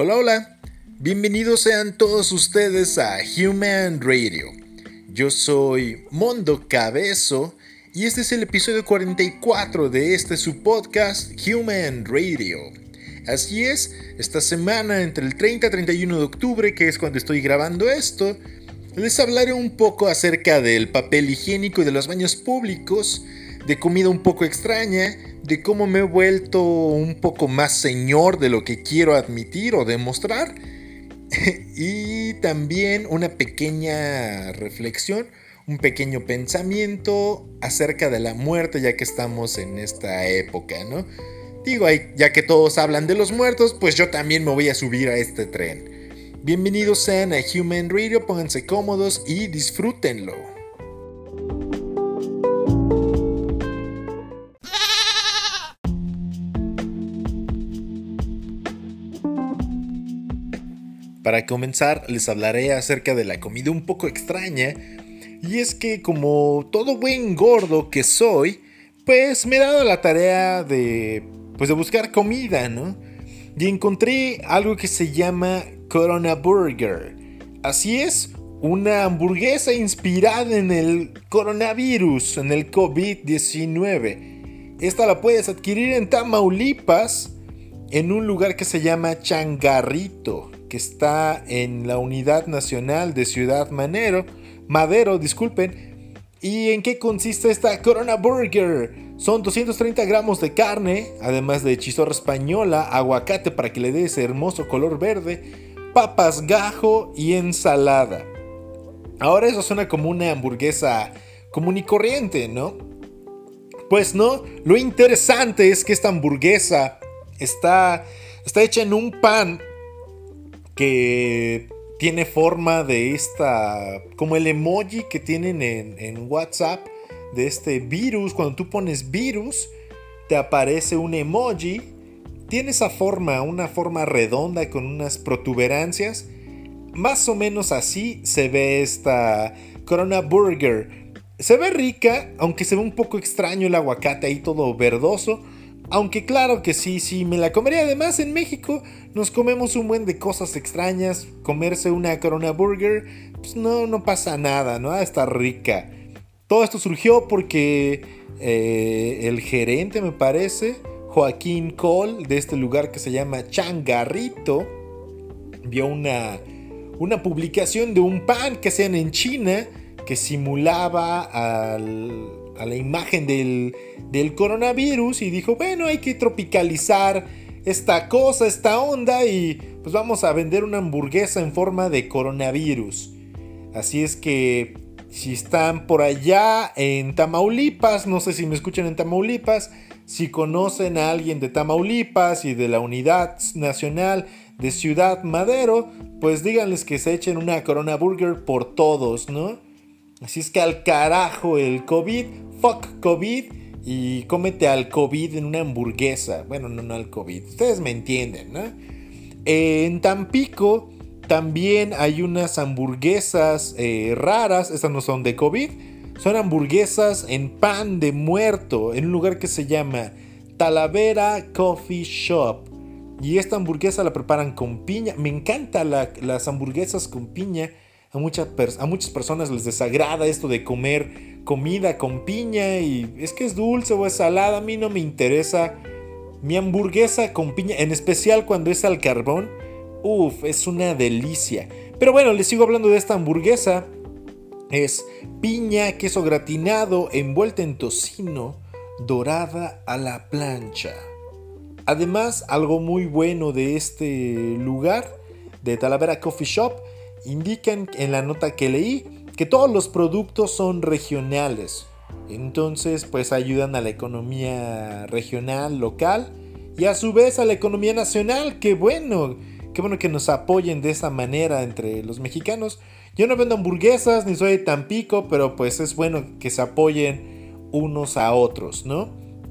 Hola, hola. Bienvenidos sean todos ustedes a Human Radio. Yo soy Mondo Cabezo y este es el episodio 44 de este su podcast Human Radio. Así es, esta semana entre el 30 y 31 de octubre, que es cuando estoy grabando esto, les hablaré un poco acerca del papel higiénico y de los baños públicos, de comida un poco extraña, de cómo me he vuelto un poco más señor de lo que quiero admitir o demostrar. y también una pequeña reflexión, un pequeño pensamiento acerca de la muerte ya que estamos en esta época, ¿no? Digo, ya que todos hablan de los muertos, pues yo también me voy a subir a este tren. Bienvenidos sean a Human Radio, pónganse cómodos y disfrútenlo. Para comenzar, les hablaré acerca de la comida un poco extraña. Y es que como todo buen gordo que soy, pues me he dado la tarea de pues de buscar comida, ¿no? Y encontré algo que se llama Corona Burger. Así es, una hamburguesa inspirada en el coronavirus, en el COVID-19. Esta la puedes adquirir en Tamaulipas, en un lugar que se llama Changarrito que está en la Unidad Nacional de Ciudad Manero, Madero, disculpen. ¿Y en qué consiste esta Corona Burger? Son 230 gramos de carne, además de chistorra española, aguacate para que le dé ese hermoso color verde, papas gajo y ensalada. Ahora eso suena como una hamburguesa común y corriente, ¿no? Pues no, lo interesante es que esta hamburguesa está, está hecha en un pan que tiene forma de esta, como el emoji que tienen en, WhatsApp de este virus. Cuando tú pones virus, te aparece un emoji. Tiene esa forma, una forma redonda con unas protuberancias. Más o menos así se ve esta Corona Burger. Se ve rica, aunque se ve un poco extraño el aguacate ahí todo verdoso. Aunque claro que sí, sí, me la comería. Además, en México nos comemos un buen de cosas extrañas. Comerse una Corona Burger, pues no, no pasa nada, ¿no? Está rica. Todo esto surgió porque eh, el gerente, me parece, Joaquín Cole, de este lugar que se llama Changarrito, vio una, una publicación de un pan que hacían en China que simulaba al, a la imagen del, del coronavirus y dijo, bueno, hay que tropicalizar esta cosa, esta onda y pues vamos a vender una hamburguesa en forma de coronavirus. Así es que si están por allá en Tamaulipas, no sé si me escuchan en Tamaulipas, si conocen a alguien de Tamaulipas y de la Unidad Nacional de Ciudad Madero, pues díganles que se echen una Corona Burger por todos, ¿no? Así es que al carajo el COVID, fuck COVID y cómete al COVID en una hamburguesa. Bueno, no, no al COVID, ustedes me entienden, ¿no? En Tampico también hay unas hamburguesas eh, raras, estas no son de COVID, son hamburguesas en pan de muerto, en un lugar que se llama Talavera Coffee Shop. Y esta hamburguesa la preparan con piña. Me encantan las hamburguesas con piña a, muchas a muchas personas les desagrada esto de comer comida con piña y es que es dulce o es salada. A mí no me interesa. Mi hamburguesa con piña, en especial cuando es al carbón, uff, es una delicia. Pero bueno, les sigo hablando de esta hamburguesa. Es piña, queso gratinado, envuelta en tocino, dorada a la plancha. Además, algo muy bueno de este lugar, de Talavera Coffee Shop, indican en la nota que leí que todos los productos son regionales. Entonces, pues ayudan a la economía regional, local y a su vez a la economía nacional. Qué bueno, qué bueno que nos apoyen de esa manera entre los mexicanos. Yo no vendo hamburguesas ni soy de Tampico, pero pues es bueno que se apoyen unos a otros, ¿no?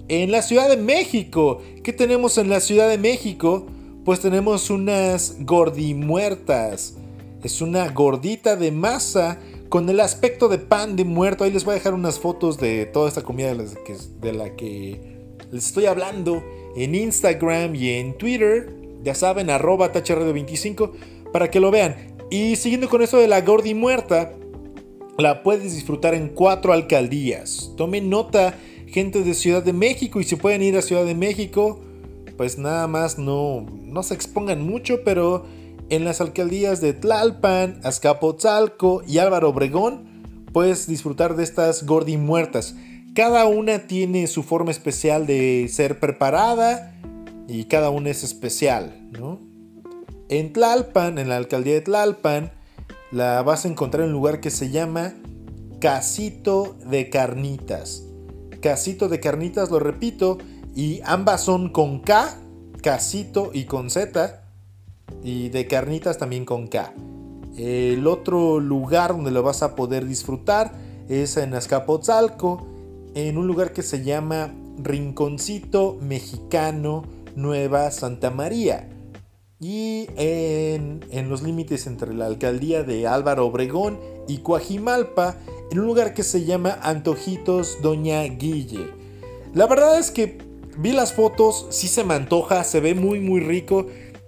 En la Ciudad de México, ¿qué tenemos en la Ciudad de México? Pues tenemos unas gordimuertas es una gordita de masa con el aspecto de pan de muerto. Ahí les voy a dejar unas fotos de toda esta comida de la que, les estoy hablando en Instagram y en Twitter. Ya saben, arroba tachradio25 para que lo vean. Y siguiendo con eso de la Gordi muerta, la puedes disfrutar en cuatro alcaldías. Tomen nota, gente de Ciudad de México, y si pueden ir a Ciudad de México, pues nada más no, no se expongan mucho, pero en las alcaldías de Tlalpan, Azcapotzalco y Álvaro Obregón, puedes disfrutar de estas Gordi muertas. Cada una tiene su forma especial de ser preparada y cada una es especial, ¿no? En Tlalpan, en la alcaldía de Tlalpan, la vas a encontrar en un lugar que se llama Casito de Carnitas. Casito de Carnitas, lo repito, y ambas son con K, Casito y con Z, y de Carnitas también con K. El otro lugar donde lo vas a poder disfrutar es en Azcapotzalco, en un lugar que se llama Rinconcito Mexicano Nueva Santa María y en, los límites entre la alcaldía de Álvaro Obregón y Coajimalpa, en un lugar que se llama Antojitos Doña Guille. La verdad es que vi las fotos, sí se me antoja, se ve muy muy rico.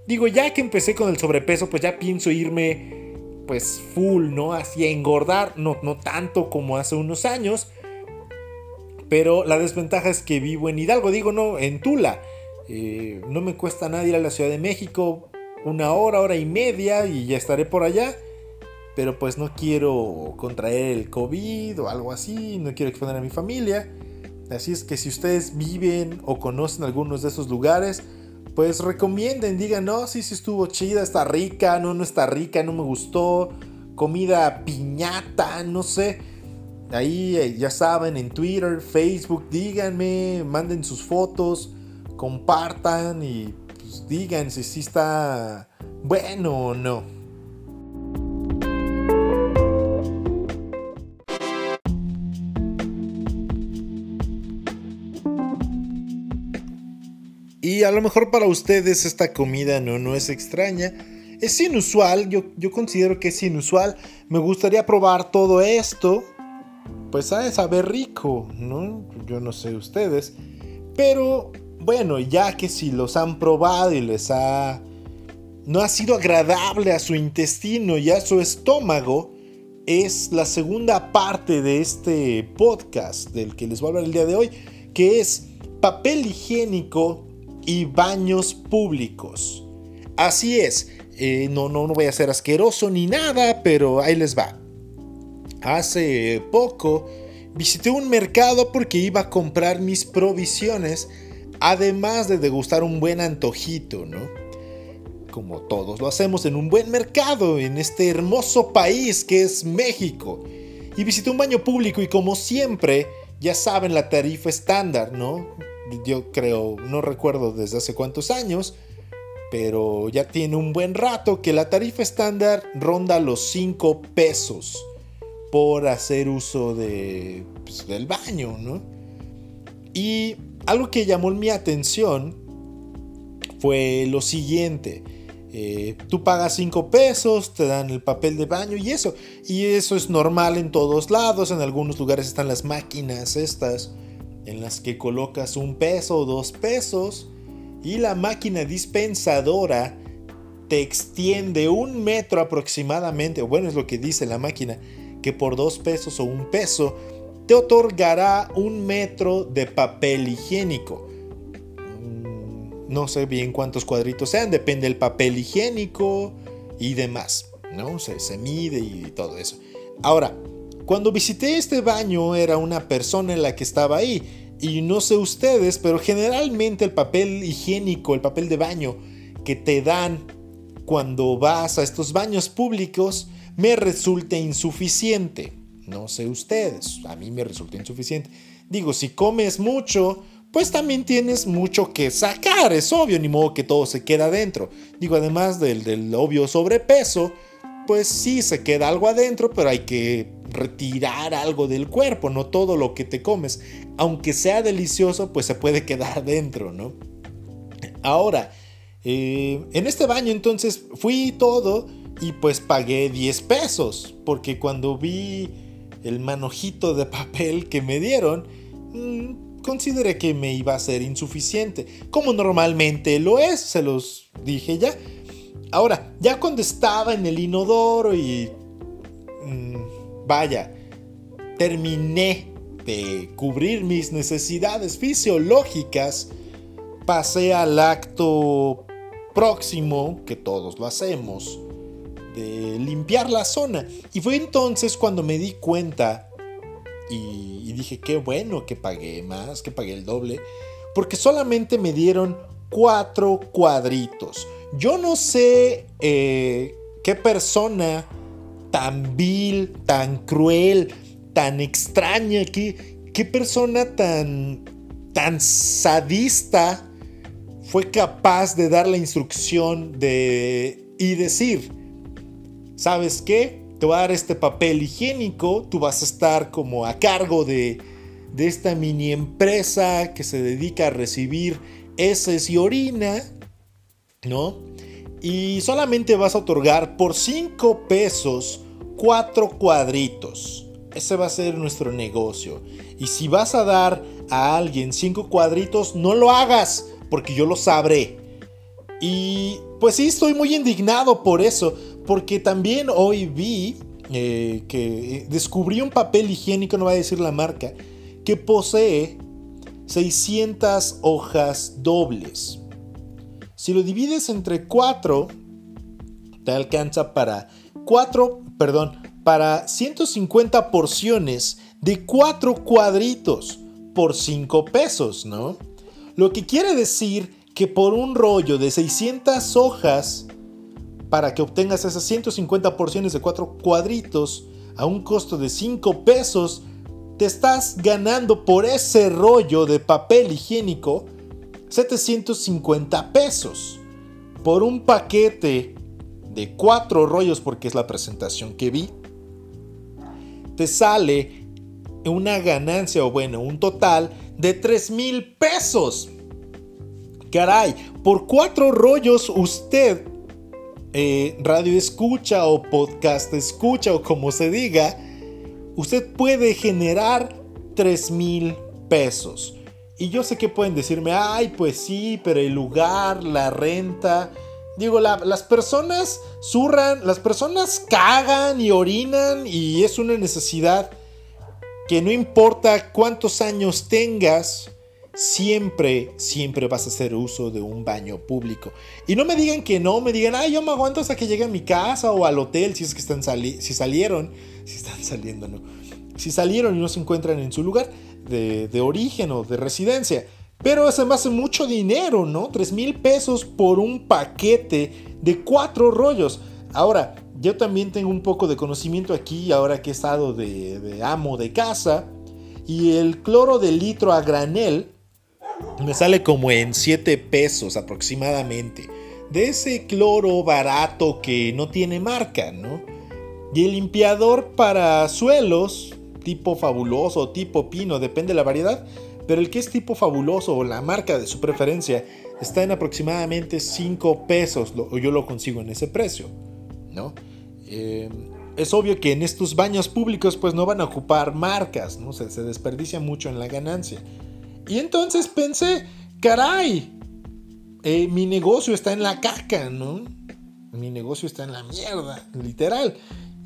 Digo, ya que empecé con el sobrepeso, pues ya pienso irme pues full, ¿no? Así a engordar, no, no tanto como hace unos años. Pero la desventaja es que vivo en Hidalgo, digo, no, en Tula. Eh, no me cuesta nada ir a la Ciudad de México, una hora, hora y media y ya estaré por allá. Pero pues no quiero contraer el COVID o algo así, no quiero exponer a mi familia. Así es que si ustedes viven o conocen algunos de esos lugares, pues recomienden, digan, no, sí, sí estuvo chida, está rica, no, no está rica, no me gustó, comida piñata, no sé. Ahí eh, ya saben, en Twitter, Facebook, díganme, manden sus fotos compartan y pues, digan si sí está bueno o no. Y a lo mejor para ustedes esta comida no, no es extraña. Es inusual, yo, yo considero que es inusual. Me gustaría probar todo esto. Pues sabe saber rico, ¿no? Yo no sé ustedes. Pero bueno, ya que si los han probado y les ha... no ha sido agradable a su intestino y a su estómago, es la segunda parte de este podcast del que les voy a hablar el día de hoy, que es papel higiénico y baños públicos. Así es, eh, no, no, no voy a ser asqueroso ni nada, pero ahí les va. Hace poco visité un mercado porque iba a comprar mis provisiones además de degustar un buen antojito, ¿no? Como todos lo hacemos en un buen mercado, en este hermoso país que es México. Y visité un baño público y como siempre, ya saben la tarifa estándar, ¿no? Yo creo, no recuerdo desde hace cuántos años, pero ya tiene un buen rato que la tarifa estándar ronda los 5 pesos por hacer uso de, pues, del baño, ¿no? Y algo que llamó mi atención fue lo siguiente. Eh, tú pagas 5 pesos, te dan el papel de baño y eso. Y eso es normal en todos lados. En algunos lugares están las máquinas estas en las que colocas un peso o dos pesos. Y la máquina dispensadora te extiende un metro aproximadamente. Bueno, es lo que dice la máquina. Que por dos pesos o un peso te otorgará un metro de papel higiénico. Mm, no sé bien cuántos cuadritos sean, depende del papel higiénico y demás. ¿no? Se, se mide y todo eso. Ahora, cuando visité este baño era una persona en la que estaba ahí. Y no sé ustedes, pero generalmente el papel higiénico, el papel de baño que te dan cuando vas a estos baños públicos me resulta insuficiente. No sé ustedes, a mí me resulta insuficiente. Digo, si comes mucho, pues también tienes mucho que sacar, es obvio, ni modo que todo se queda adentro. Digo, además del, del obvio sobrepeso, pues sí se queda algo adentro, pero hay que retirar algo del cuerpo, no todo lo que te comes. Aunque sea delicioso, pues se puede quedar adentro, ¿no? Ahora, eh, en este baño entonces fui todo y pues pagué 10 pesos, porque cuando vi el manojito de papel que me dieron, mm, consideré que me iba a ser insuficiente, como normalmente lo es, se los dije ya. Ahora, ya cuando estaba en el inodoro y... Mm, vaya, terminé de cubrir mis necesidades fisiológicas, pasé al acto próximo, que todos lo hacemos, de limpiar la zona. Y fue entonces cuando me di cuenta y, dije, qué bueno que pagué más, que pagué el doble, porque solamente me dieron cuatro cuadritos. Yo no sé eh, qué persona tan vil, tan cruel, tan extraña, qué, qué persona tan, tan sadista fue capaz de dar la instrucción de y decir, ¿sabes qué? Te voy a dar este papel higiénico, tú vas a estar como a cargo de, de esta mini empresa que se dedica a recibir heces y orina, ¿no? Y solamente vas a otorgar por 5 pesos 4 cuadritos. Ese va a ser nuestro negocio. Y si vas a dar a alguien 5 cuadritos, no lo hagas, porque yo lo sabré. Y pues sí, estoy muy indignado por eso, porque también hoy vi eh, que descubrí un papel higiénico, no voy a decir la marca, que posee 600 hojas dobles. Si lo divides entre 4, te alcanza para 4, perdón, para 150 porciones de 4 cuadritos por 5 pesos, ¿no? Lo que quiere decir que por un rollo de 600 hojas, para que obtengas esas 150 porciones de 4 cuadritos a un costo de 5 pesos, te estás ganando por ese rollo de papel higiénico 750 pesos. Por un paquete de 4 rollos, porque es la presentación que vi, te sale una ganancia o bueno, un total de 3 mil pesos. Caray, por cuatro rollos usted, eh, radio escucha o podcast escucha o como se diga, usted puede generar 3 mil pesos. Y yo sé que pueden decirme, ay, pues sí, pero el lugar, la renta. Digo, las personas zurran, las personas cagan y orinan y es una necesidad que no importa cuántos años tengas, siempre, siempre vas a hacer uso de un baño público. Y no me digan que no, me digan, ay, yo me aguanto hasta que llegue a mi casa o al hotel, si es que están si salieron, si están saliendo, no. Si salieron y no se encuentran en su lugar de, de origen o de residencia. Pero me hace mucho dinero, ¿no? 3 mil pesos por un paquete de cuatro rollos. Ahora, yo también tengo un poco de conocimiento aquí, ahora que he estado de, amo de casa. Y el cloro de litro a granel me sale como en 7 pesos aproximadamente. De ese cloro barato que no tiene marca, ¿no? Y el limpiador para suelos, tipo fabuloso, tipo pino, depende de la variedad. Pero el que es tipo fabuloso o la marca de su preferencia está en aproximadamente 5 pesos. O yo lo consigo en ese precio, ¿no? Eh, es obvio que en estos baños públicos pues no van a ocupar marcas, ¿no? Se, desperdicia mucho en la ganancia. Y entonces pensé, caray, eh, mi negocio está en la caca, ¿no? Mi negocio está en la mierda, literal.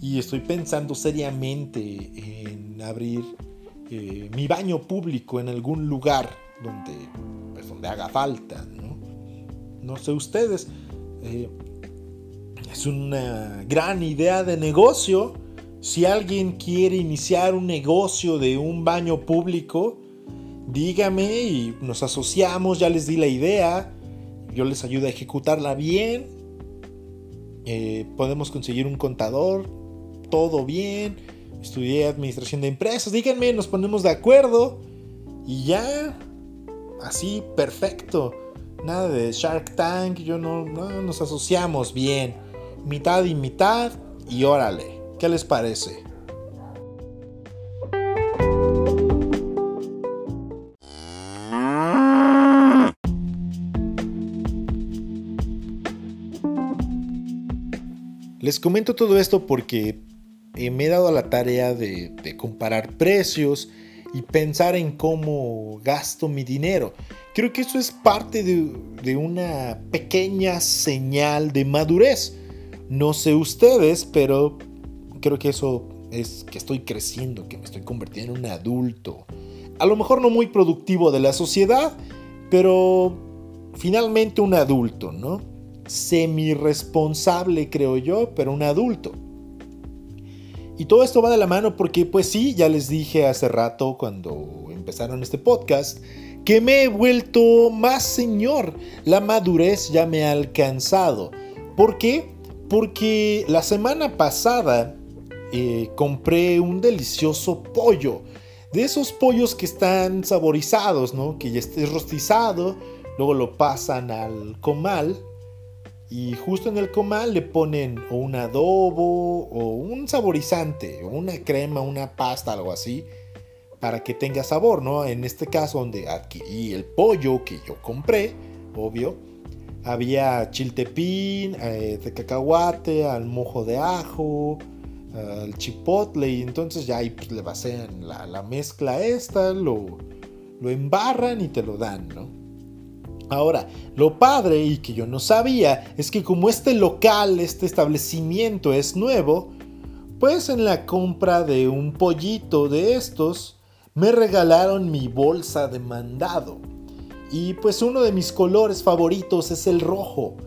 Y estoy pensando seriamente en abrir eh, mi baño público en algún lugar donde, pues, donde haga falta, ¿no? Sé ustedes. Es una gran idea de negocio. Si alguien quiere iniciar un negocio de un baño público, dígame y nos asociamos, ya les di la idea, yo les ayudo a ejecutarla bien, eh, podemos conseguir un contador, todo bien, estudié administración de empresas, díganme, nos ponemos de acuerdo y ya, así, perfecto. Nada de Shark Tank, yo no, no nos asociamos bien mitad y mitad y órale, ¿qué les parece? Les comento todo esto porque me he dado la tarea de, comparar precios y pensar en cómo gasto mi dinero. Creo que eso es parte de, una pequeña señal de madurez. No sé ustedes, pero creo que eso es que estoy creciendo, que me estoy convirtiendo en un adulto. A lo mejor no muy productivo de la sociedad, pero finalmente un adulto, ¿no? Semi-responsable, creo yo, pero un adulto. Y todo esto va de la mano porque, pues sí, ya les dije hace rato cuando empezaron este podcast, que me he vuelto más señor. La madurez ya me ha alcanzado. ¿Por qué? Porque la semana pasada eh, compré un delicioso pollo. De esos pollos que están saborizados, ¿no? Que ya esté rostizado, luego lo pasan al comal y justo en el comal le ponen o un adobo o un saborizante o una crema, una pasta, algo así, para que tenga sabor, ¿no? En este caso donde adquirí el pollo que yo compré, obvio, había chiltepín, eh, de cacahuate, al mojo de ajo, al chipotle y entonces ya ahí pues, le vacían la, la mezcla esta, lo, lo embarran y te lo dan, ¿no? Ahora, lo padre y que yo no sabía es que como este local, este establecimiento es nuevo, pues en la compra de un pollito de estos, me regalaron mi bolsa de mandado. Y pues uno de mis colores favoritos es el rojo.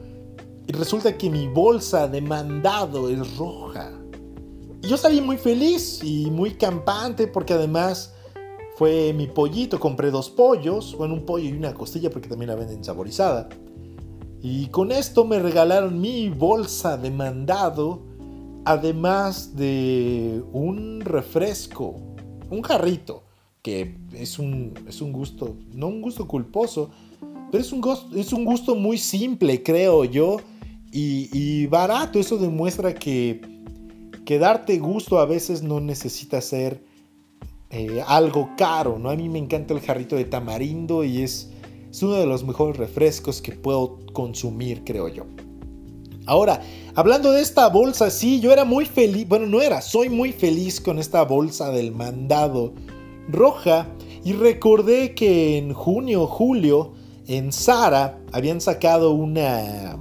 Y resulta que mi bolsa de mandado es roja. Y yo salí muy feliz y muy campante porque además fue mi pollito, compré dos pollos, bueno, un pollo y una costilla porque también la venden saborizada. Y con esto me regalaron mi bolsa de mandado, además de un refresco, un jarrito, que es un, es un gusto, no un gusto culposo, pero es un, gusto, es un gusto muy simple, creo yo, y, y barato. Eso demuestra que, que darte gusto a veces no necesita ser eh, algo caro, ¿no? A mí me encanta el jarrito de tamarindo y es, es uno de los mejores refrescos que puedo consumir, creo yo. Ahora, hablando de esta bolsa, sí, yo era muy feliz, bueno, no era, soy muy feliz con esta bolsa del mandado roja y recordé que en junio, julio, en Sara habían sacado una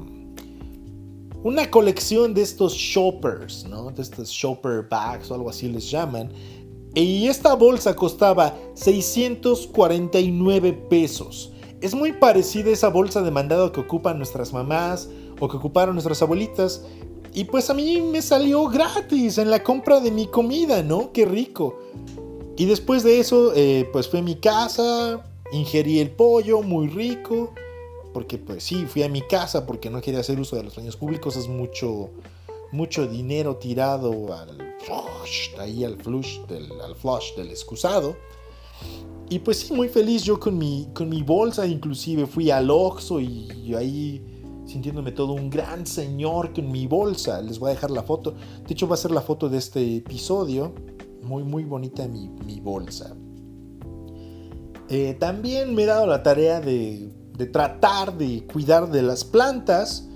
una colección de estos shoppers, ¿no? De estos shopper bags o algo así les llaman, y esta bolsa costaba 649 pesos. Es muy parecida a esa bolsa de mandado que ocupan nuestras mamás o que ocuparon nuestras abuelitas. Y pues a mí me salió gratis en la compra de mi comida, ¿no? Qué rico. Y después de eso, eh, pues fui a mi casa, ingerí el pollo, muy rico. Porque pues sí, fui a mi casa porque no quería hacer uso de los baños públicos. Es mucho, mucho dinero tirado al ahí al flush del, flush del excusado. Y pues sí, muy feliz yo con mi, con mi bolsa, inclusive fui al Oxxo y, ahí sintiéndome todo un gran señor con mi bolsa. Les voy a dejar la foto. De hecho va a ser la foto de este episodio. Muy, muy bonita mi, mi bolsa. Eh, también me he dado la tarea de, de tratar de cuidar de las plantas.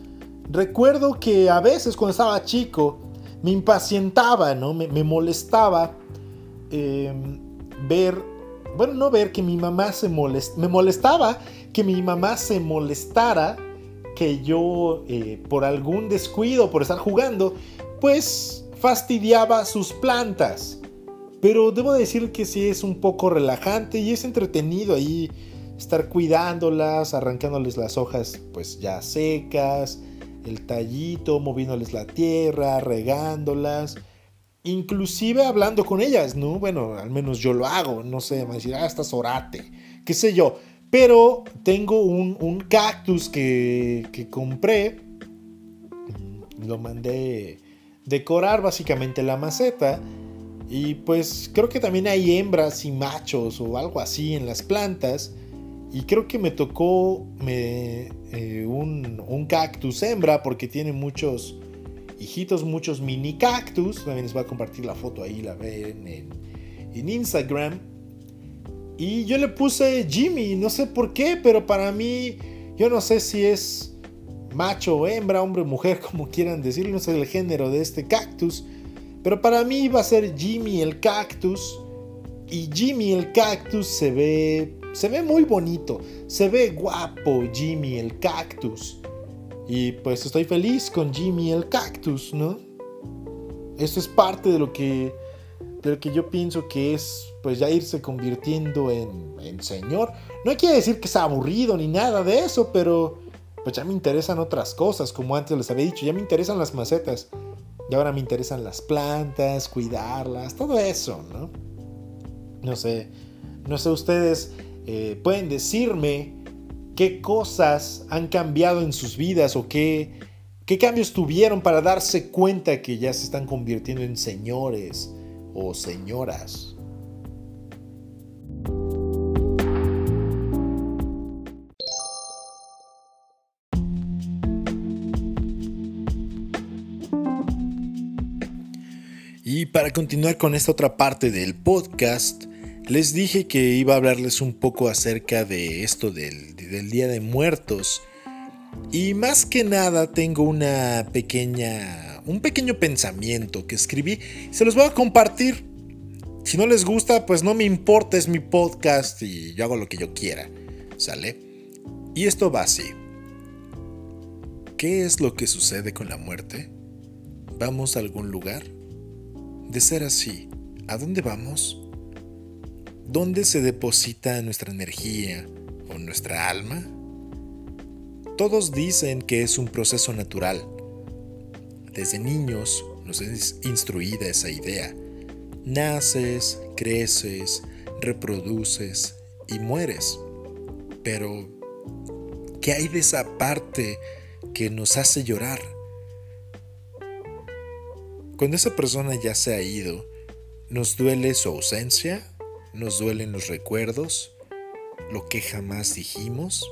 Recuerdo que a veces cuando estaba chico me impacientaba, ¿no? Me, molestaba em, ver, bueno, no ver que mi mamá se molestara, me molestaba que mi mamá se molestara que yo, eh, por algún descuido, por estar jugando, pues fastidiaba sus plantas. Pero debo decir que sí es un poco relajante y es entretenido ahí estar cuidándolas, arrancándoles las hojas pues ya secas, el tallito, moviéndoles la tierra, regándolas, inclusive hablando con ellas, ¿no? Bueno, al menos yo lo hago, no sé, me decir, ah, estás orate, qué sé yo. Pero tengo un, cactus que, que compré, mm, lo mandé decorar básicamente la maceta. Y pues creo que también hay hembras y machos o algo así en las plantas. Y creo que me tocó me, eh, un, cactus hembra porque tiene muchos hijitos, muchos mini cactus. También les voy a compartir la foto ahí, la ven en, en Instagram. Y yo le puse Jimmy, no sé por qué, pero para mí, yo no sé si es macho o hembra, hombre o mujer, como quieran decirlo, no sé el género de este cactus. Pero para mí va a ser Jimmy el cactus. Y Jimmy el cactus se ve se ve muy bonito, se ve guapo Jimmy el cactus. Y pues estoy feliz con Jimmy el cactus, ¿no? Esto es parte de lo que de lo que yo pienso que es pues ya irse convirtiendo en, en señor. No quiere decir que sea aburrido ni nada de eso, pero pues ya me interesan otras cosas, como antes les había dicho, ya me interesan las macetas. Y ahora me interesan las plantas, cuidarlas, todo eso, ¿no? No sé, no sé ustedes eh, pueden decirme qué cosas han cambiado en sus vidas o qué, qué cambios tuvieron para darse cuenta que ya se están convirtiendo en señores o señoras. Y para continuar con esta otra parte del podcast, les dije que iba a hablarles un poco acerca de esto del, Día de Muertos. Y más que nada tengo una pequeña, un pequeño pensamiento que escribí. Se los voy a compartir. Si no les gusta, pues no me importa, es mi podcast y yo hago lo que yo quiera. ¿Sale? Y esto va así. ¿Qué es lo que sucede con la muerte? ¿Vamos a algún lugar? De ser así, ¿a dónde vamos? ¿Dónde se deposita nuestra energía o nuestra alma? Todos dicen que es un proceso natural. Desde niños nos es instruida esa idea. Naces, creces, reproduces y mueres. Pero, ¿qué hay de esa parte que nos hace llorar? Cuando esa persona ya se ha ido, ¿nos duele su ausencia? ¿Nos duelen los recuerdos? ¿Lo que jamás dijimos?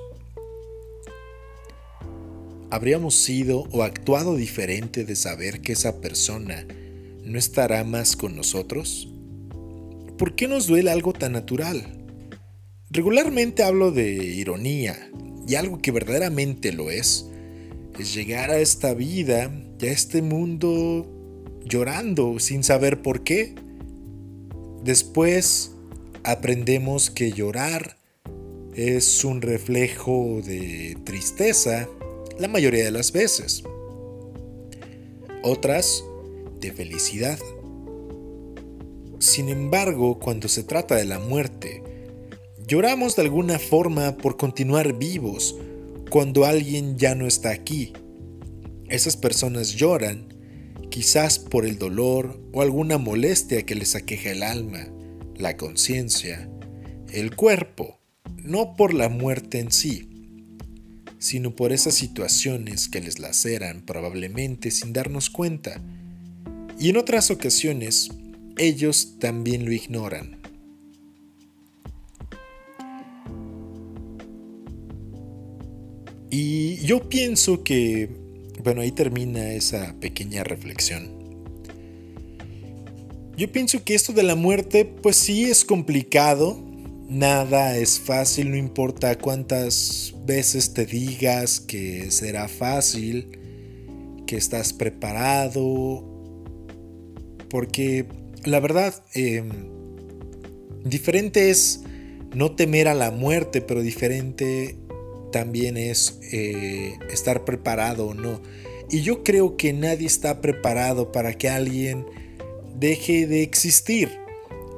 ¿Habríamos sido o actuado diferente de saber que esa persona no estará más con nosotros? ¿Por qué nos duele algo tan natural? Regularmente hablo de ironía, y algo que verdaderamente lo es, es llegar a esta vida y a este mundo llorando sin saber por qué. Después aprendemos que llorar es un reflejo de tristeza la mayoría de las veces. Otras de felicidad. Sin embargo, cuando se trata de la muerte, lloramos de alguna forma por continuar vivos cuando alguien ya no está aquí. Esas personas lloran quizás por el dolor o alguna molestia que les aqueja el alma, la conciencia, el cuerpo, no por la muerte en sí, sino por esas situaciones que les laceran probablemente sin darnos cuenta. Y en otras ocasiones, ellos también lo ignoran. Y yo pienso que bueno, ahí termina esa pequeña reflexión. Yo pienso que esto de la muerte, pues sí es complicado. Nada es fácil, no importa cuántas veces te digas que será fácil, que estás preparado. Porque la verdad, em, diferente es no temer a la muerte, pero diferente también es eh, estar preparado o no. Y yo creo que nadie está preparado para que alguien deje de existir.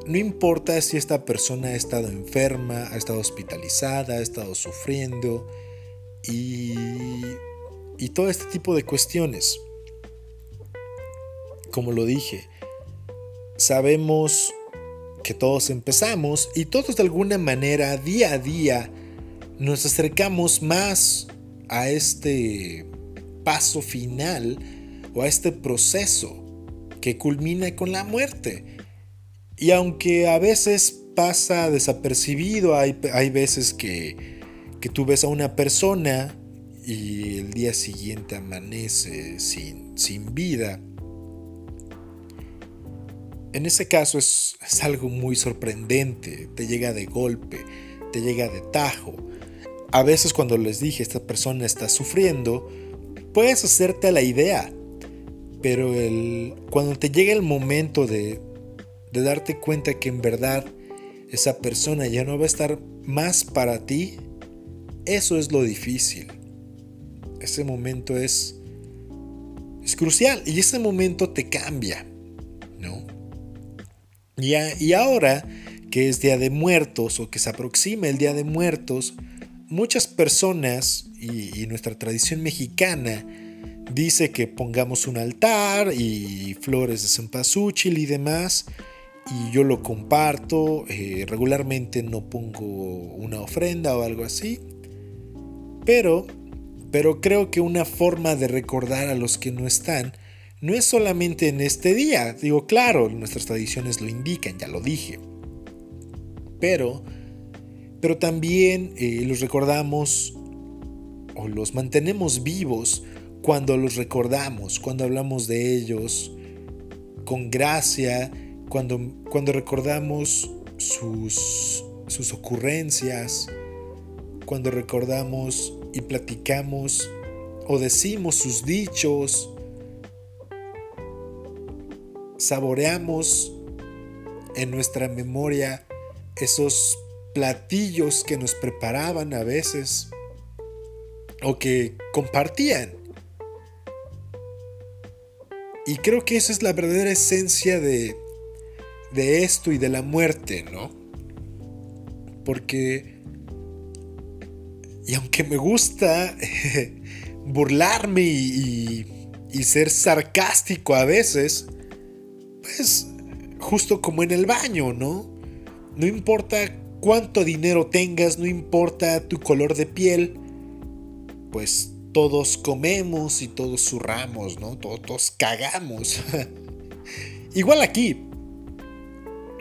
No importa si esta persona ha estado enferma, ha estado hospitalizada, ha estado sufriendo y, y todo este tipo de cuestiones. Como lo dije, sabemos que todos empezamos y todos de alguna manera día a día nos acercamos más a este paso final o a este proceso que culmina con la muerte. Y aunque a veces pasa desapercibido, hay, veces que, que tú ves a una persona y el día siguiente amanece sin, sin vida. En ese caso es, es, algo muy sorprendente, te llega de golpe, te llega de tajo a veces cuando les dije esta persona está sufriendo, puedes hacerte la idea, pero el, cuando te llega el momento de, de darte cuenta que en verdad esa persona ya no va a estar más para ti, eso es lo difícil. Ese momento es, es crucial y ese momento te cambia, ¿no? Y, y ahora que es Día de Muertos o que se aproxima el Día de Muertos, muchas personas y, nuestra tradición mexicana dice que pongamos un altar y flores de cempasúchil y demás. Y yo lo comparto. Eh, regularmente no pongo una ofrenda o algo así. Pero, pero creo que una forma de recordar a los que no están no es solamente en este día. Digo, claro, nuestras tradiciones lo indican, ya lo dije. Pero, pero también eh, los recordamos o los mantenemos vivos cuando los recordamos, cuando hablamos de ellos con gracia, cuando, cuando recordamos sus, sus ocurrencias, cuando recordamos y platicamos o decimos sus dichos, saboreamos en nuestra memoria esos platillos que nos preparaban a veces o que compartían. Y creo que esa es la verdadera esencia de, de esto y de la muerte, ¿no? Porque, y aunque me gusta burlarme y, y ser sarcástico a veces, pues justo como en el baño, ¿no? No importa cuánto dinero tengas, no importa tu color de piel, pues todos comemos y todos zurramos, ¿no? Todos, cagamos. Igual aquí,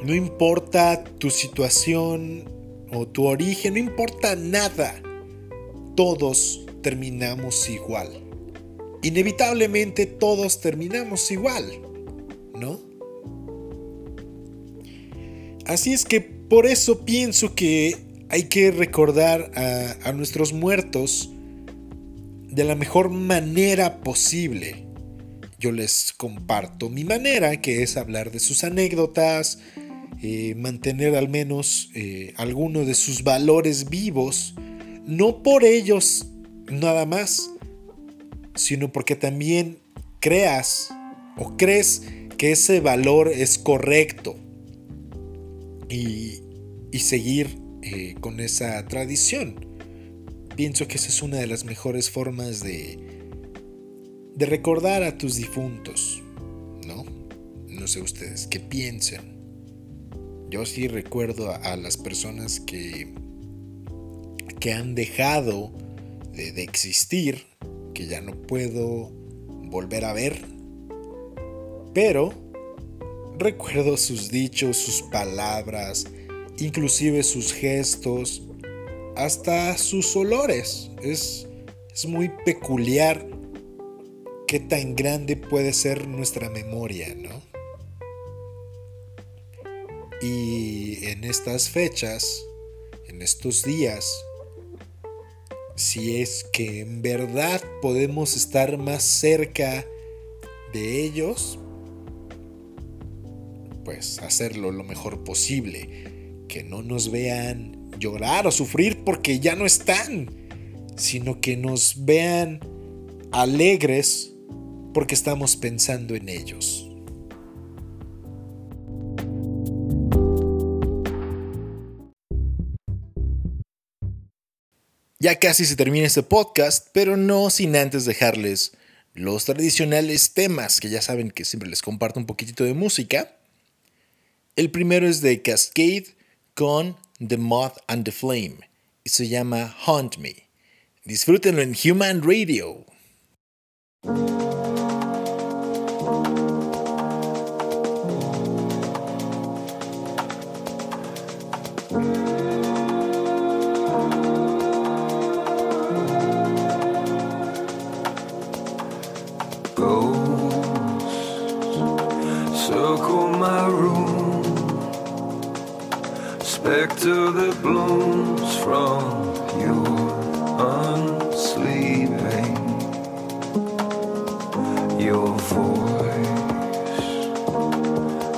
no importa tu situación o tu origen, no importa nada, todos terminamos igual. Inevitablemente todos terminamos igual, ¿no? Así es que por eso pienso que hay que recordar a, a nuestros muertos de la mejor manera posible. Yo les comparto mi manera, que es hablar de sus anécdotas, eh, mantener al menos eh, algunos de sus valores vivos, no por ellos nada más, sino porque también creas o crees que ese valor es correcto y, seguir eh, con esa tradición. Pienso que esa es una de las mejores formas de, de recordar a tus difuntos, ¿no? No sé ustedes qué piensen. Yo sí recuerdo a, las personas que, que han dejado de, de existir, que ya no puedo volver a ver, pero recuerdo sus dichos, sus palabras, inclusive sus gestos, hasta sus olores. Es, es muy peculiar qué tan grande puede ser nuestra memoria, ¿no? Y en estas fechas, en estos días, si es que en verdad podemos estar más cerca de ellos, pues hacerlo lo mejor posible, que no nos vean llorar o sufrir porque ya no están, sino que nos vean alegres porque estamos pensando en ellos. Ya casi se termina este podcast, pero no sin antes dejarles los tradicionales temas que ya saben que siempre les comparto un poquitito de música. El primero es de Cascade con The Moth and the Flame y se llama Haunt Me. Disfrútenlo en Human Radio. Back to the blooms from your unsleeping. Your voice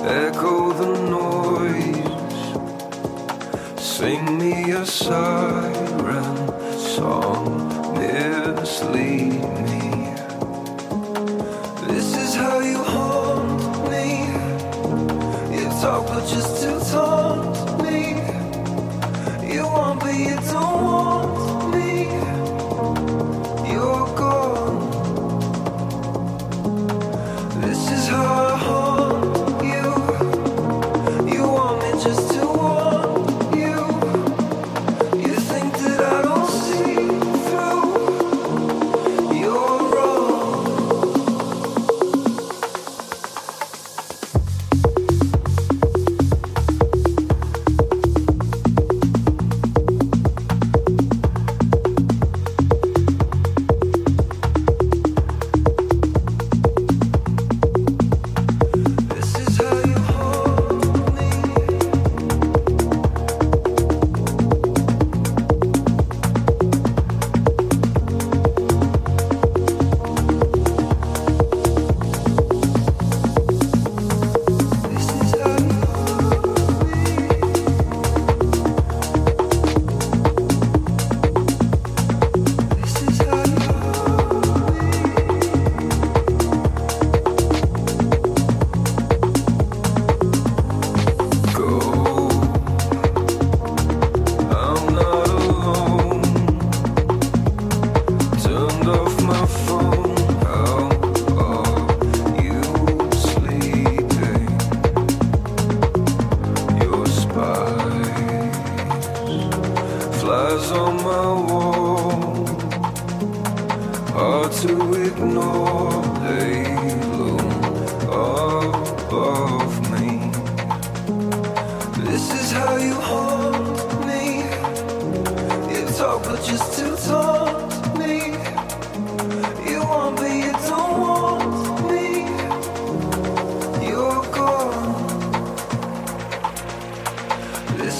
echo the noise. Sing me a siren song near sleep.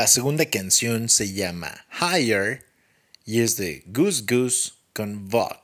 La segunda canción se llama Higher y es de Goose Goose con Vogue.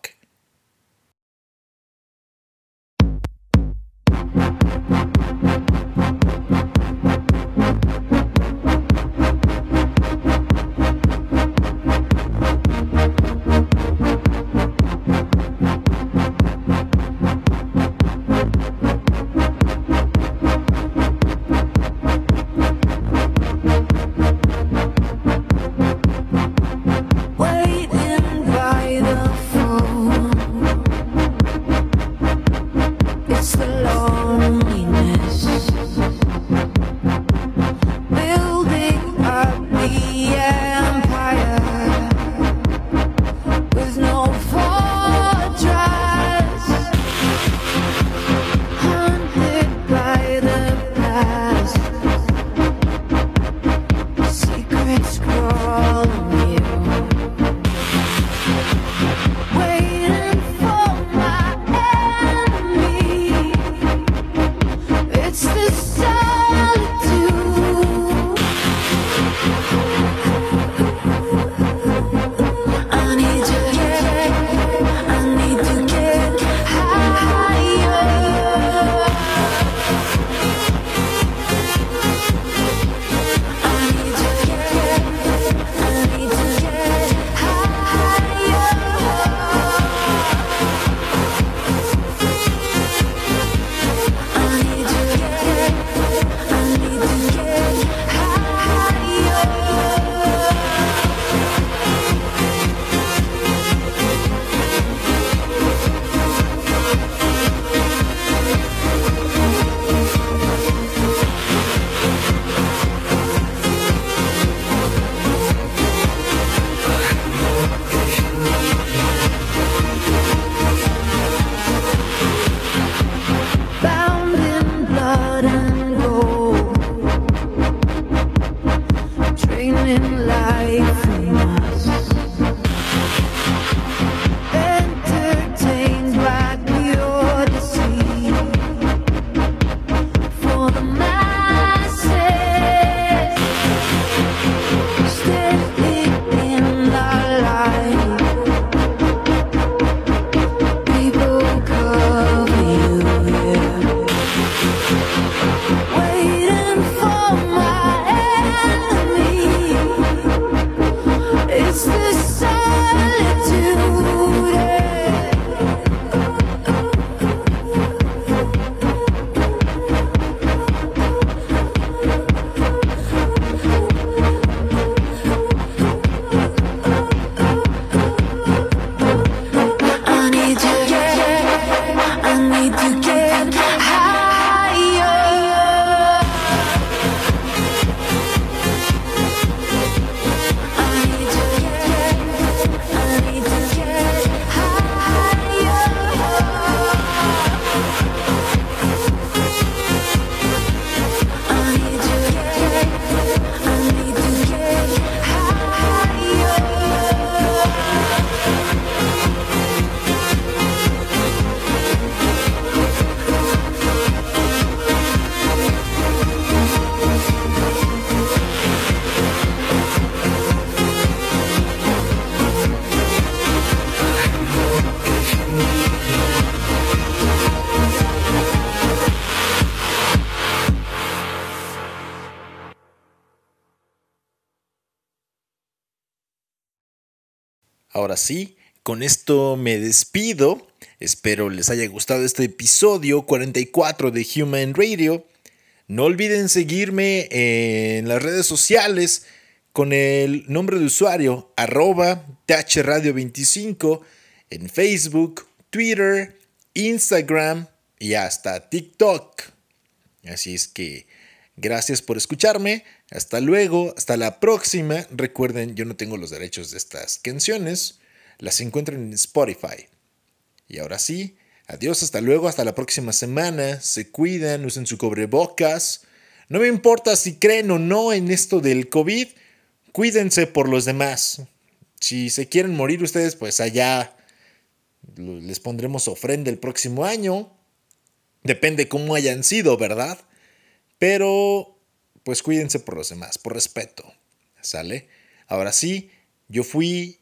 Ahora sí, con esto me despido. Espero les haya gustado este episodio 44 de Human Radio. No olviden seguirme en las redes sociales con el nombre de usuario arroba thradio25 en Facebook, Twitter, Instagram y hasta TikTok. Así es que gracias por escucharme. Hasta luego, hasta la próxima. Recuerden, yo no tengo los derechos de estas canciones. Las encuentran en Spotify. Y ahora sí, adiós, hasta luego, hasta la próxima semana. Se cuidan, usen su cobrebocas. No me importa si creen o no en esto del COVID. Cuídense por los demás. Si se quieren morir ustedes, pues allá les pondremos ofrenda el próximo año. Depende cómo hayan sido, ¿verdad? Pero, pues cuídense por los demás, por respeto. ¿Sale? Ahora sí, yo fui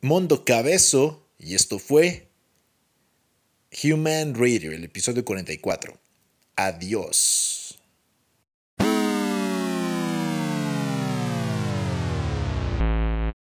Mondo Cabezo y esto fue Human Radio, el episodio 44. Adiós.